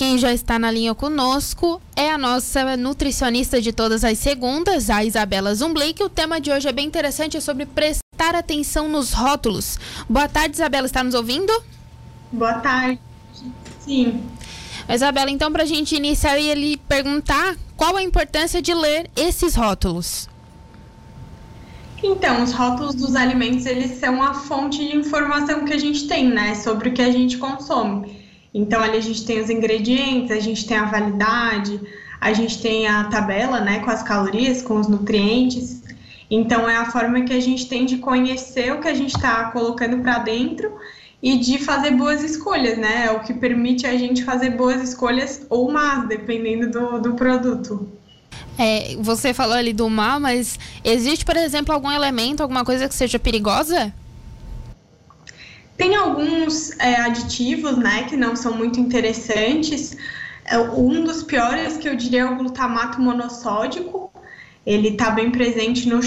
quem já está na linha conosco é a nossa nutricionista de todas as segundas, a Isabela Zumblik. O tema de hoje é bem interessante, é sobre prestar atenção nos rótulos. Boa tarde, Isabela, está nos ouvindo? Boa tarde. Sim. Isabela, então, para a gente iniciar, ia lhe perguntar qual a importância de ler esses rótulos. Então, os rótulos dos alimentos, eles são a fonte de informação que a gente tem, né, sobre o que a gente consome. Então, ali a gente tem os ingredientes, a gente tem a validade, a gente tem a tabela, né, com as calorias, com os nutrientes. Então, é a forma que a gente tem de conhecer o que a gente está colocando para dentro e de fazer boas escolhas, né? É o que permite a gente fazer boas escolhas ou más, dependendo do, do produto. É, você falou ali do mal, mas existe, por exemplo, algum elemento, alguma coisa que seja perigosa? Tem alguns é, aditivos, né, que não são muito interessantes. É, um dos piores que eu diria é o glutamato monossódico. Ele está bem presente no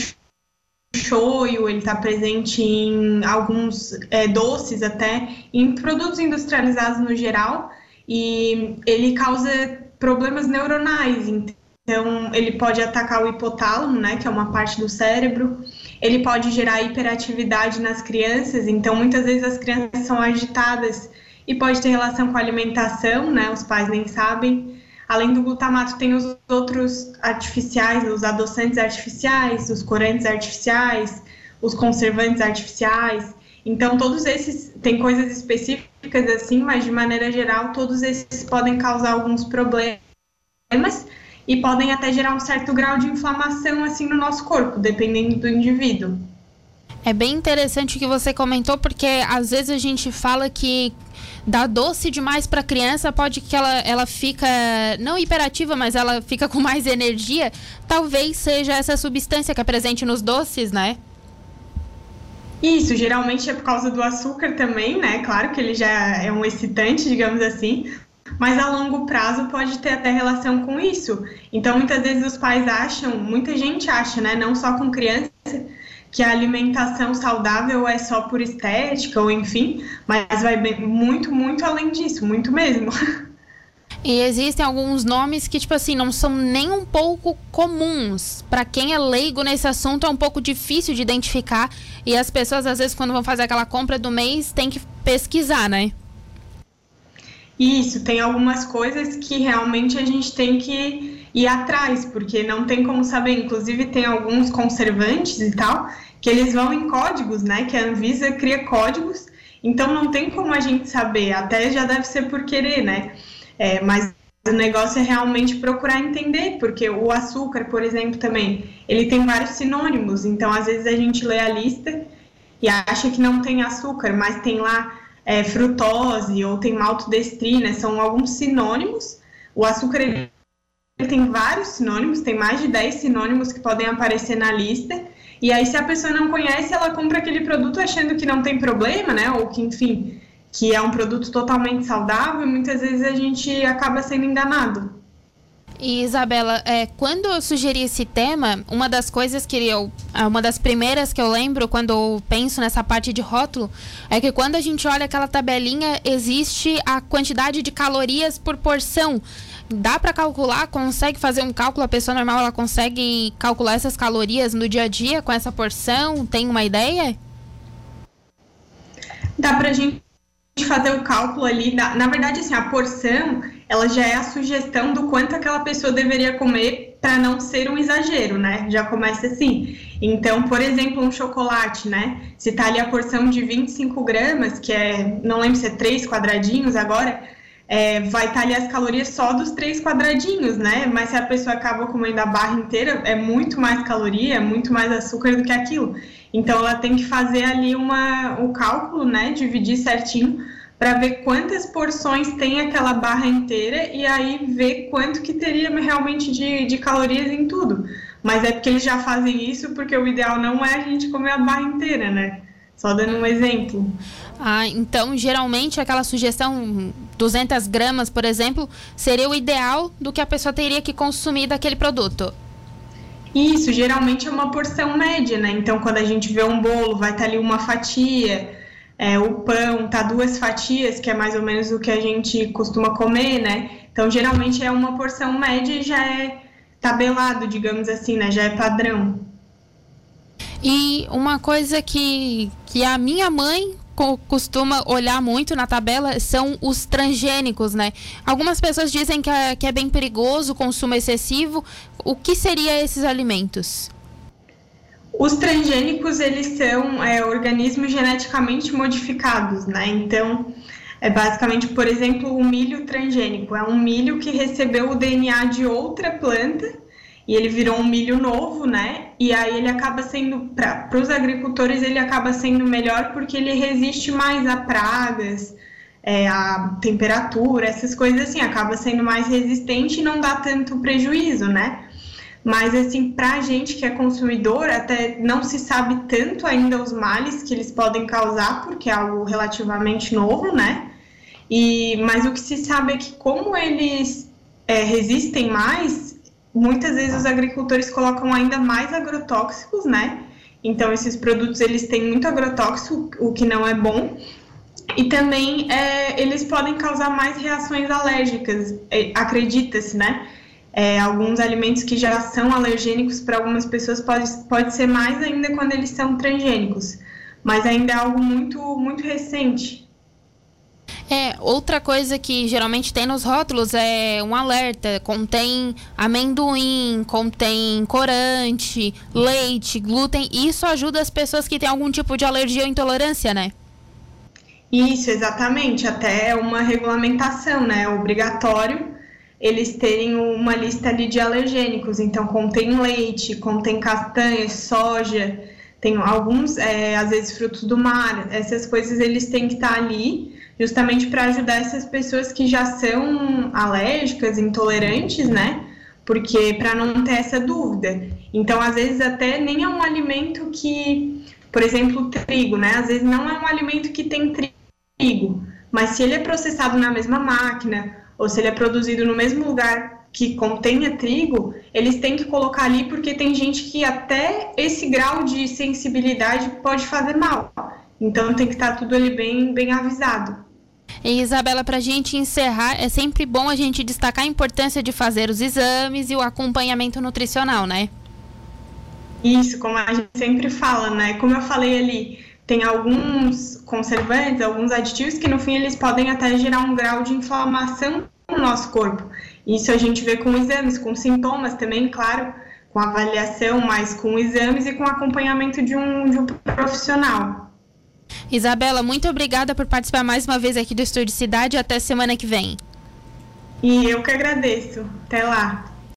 shoyu, ele está presente em alguns é, doces até, em produtos industrializados no geral, e ele causa problemas neuronais. Então, ele pode atacar o hipotálamo, né, que é uma parte do cérebro, ele pode gerar hiperatividade nas crianças, então muitas vezes as crianças são agitadas e pode ter relação com a alimentação, né? Os pais nem sabem. Além do glutamato, tem os outros artificiais, os adoçantes artificiais, os corantes artificiais, os conservantes artificiais. Então, todos esses têm coisas específicas assim, mas de maneira geral, todos esses podem causar alguns problemas e podem até gerar um certo grau de inflamação assim no nosso corpo, dependendo do indivíduo. É bem interessante o que você comentou, porque às vezes a gente fala que dá doce demais para a criança, pode que ela, ela fica não hiperativa, mas ela fica com mais energia. Talvez seja essa substância que é presente nos doces, né? Isso, geralmente é por causa do açúcar também, né? Claro que ele já é um excitante, digamos assim, mas a longo prazo pode ter até relação com isso. Então, muitas vezes os pais acham, muita gente acha, né, não só com criança, que a alimentação saudável é só por estética ou enfim, mas vai bem, muito, muito além disso, muito mesmo. E existem alguns nomes que, tipo assim, não são nem um pouco comuns. Para quem é leigo nesse assunto, é um pouco difícil de identificar. E as pessoas, às vezes, quando vão fazer aquela compra do mês, tem que pesquisar, né? Isso, tem algumas coisas que realmente a gente tem que ir atrás, porque não tem como saber. Inclusive, tem alguns conservantes e tal, que eles vão em códigos, né? Que a Anvisa cria códigos, então não tem como a gente saber. Até já deve ser por querer, né? É, mas o negócio é realmente procurar entender, porque o açúcar, por exemplo, também, ele tem vários sinônimos. Então, às vezes a gente lê a lista e acha que não tem açúcar, mas tem lá é, frutose ou tem maltodestrina, são alguns sinônimos. O açúcar ele, ele tem vários sinônimos, tem mais de 10 sinônimos que podem aparecer na lista. E aí, se a pessoa não conhece, ela compra aquele produto achando que não tem problema, né? Ou que, enfim, que é um produto totalmente saudável, e muitas vezes a gente acaba sendo enganado. E Isabela, é, quando eu sugeri esse tema, uma das coisas que eu. Uma das primeiras que eu lembro quando eu penso nessa parte de rótulo é que quando a gente olha aquela tabelinha, existe a quantidade de calorias por porção. Dá para calcular? Consegue fazer um cálculo? A pessoa normal ela consegue calcular essas calorias no dia a dia com essa porção? Tem uma ideia? Dá para a gente fazer o cálculo ali. Na, na verdade, assim, a porção ela já é a sugestão do quanto aquela pessoa deveria comer para não ser um exagero, né? Já começa assim. Então, por exemplo, um chocolate, né? Se tá ali a porção de 25 gramas, que é, não lembro se é três quadradinhos agora, é, vai estar tá ali as calorias só dos três quadradinhos, né? Mas se a pessoa acaba comendo a barra inteira, é muito mais caloria, é muito mais açúcar do que aquilo. Então, ela tem que fazer ali uma, o cálculo, né? Dividir certinho para ver quantas porções tem aquela barra inteira e aí ver quanto que teria realmente de, de calorias em tudo. Mas é porque eles já fazem isso porque o ideal não é a gente comer a barra inteira, né? Só dando um exemplo. Ah, então geralmente aquela sugestão 200 gramas, por exemplo, seria o ideal do que a pessoa teria que consumir daquele produto. Isso, geralmente é uma porção média, né? Então, quando a gente vê um bolo, vai estar ali uma fatia, é, o pão tá duas fatias, que é mais ou menos o que a gente costuma comer, né? Então, geralmente é uma porção média e já é tabelado, digamos assim, né? Já é padrão. E uma coisa que, que a minha mãe costuma olhar muito na tabela são os transgênicos, né? Algumas pessoas dizem que é, que é bem perigoso o consumo excessivo. O que seriam esses alimentos? Os transgênicos, eles são é, organismos geneticamente modificados, né? Então, é basicamente, por exemplo, o milho transgênico. É um milho que recebeu o DNA de outra planta e ele virou um milho novo, né? E aí ele acaba sendo, para os agricultores, ele acaba sendo melhor porque ele resiste mais a pragas, é, a temperatura, essas coisas assim, acaba sendo mais resistente e não dá tanto prejuízo, né? Mas, assim, para a gente que é consumidor, até não se sabe tanto ainda os males que eles podem causar, porque é algo relativamente novo, né? E, mas o que se sabe é que, como eles é, resistem mais, muitas vezes os agricultores colocam ainda mais agrotóxicos, né? Então, esses produtos eles têm muito agrotóxico, o que não é bom. E também é, eles podem causar mais reações alérgicas, é, acredita-se, né? É, alguns alimentos que já são alergênicos para algumas pessoas pode, pode ser mais ainda quando eles são transgênicos, mas ainda é algo muito, muito recente. É, outra coisa que geralmente tem nos rótulos é um alerta, contém amendoim, contém corante, leite, glúten, isso ajuda as pessoas que têm algum tipo de alergia ou intolerância, né? Isso, exatamente, até uma regulamentação, né, obrigatório eles terem uma lista ali de alergênicos. Então, contém leite, contém castanha, soja, tem alguns, é, às vezes, frutos do mar. Essas coisas eles têm que estar ali justamente para ajudar essas pessoas que já são alérgicas, intolerantes, né? Porque para não ter essa dúvida. Então, às vezes, até nem é um alimento que, por exemplo, trigo, né? Às vezes não é um alimento que tem trigo, mas se ele é processado na mesma máquina ou se ele é produzido no mesmo lugar que contenha trigo, eles têm que colocar ali porque tem gente que até esse grau de sensibilidade pode fazer mal. Então tem que estar tudo ali bem, bem avisado. E Isabela, para a gente encerrar, é sempre bom a gente destacar a importância de fazer os exames e o acompanhamento nutricional, né? Isso, como a gente sempre fala, né? Como eu falei ali, tem alguns conservantes, alguns aditivos que no fim eles podem até gerar um grau de inflamação no nosso corpo. Isso a gente vê com exames, com sintomas também, claro, com avaliação, mas com exames e com acompanhamento de um, de um profissional. Isabela, muito obrigada por participar mais uma vez aqui do Estúdio Cidade. Até semana que vem. E eu que agradeço. Até lá.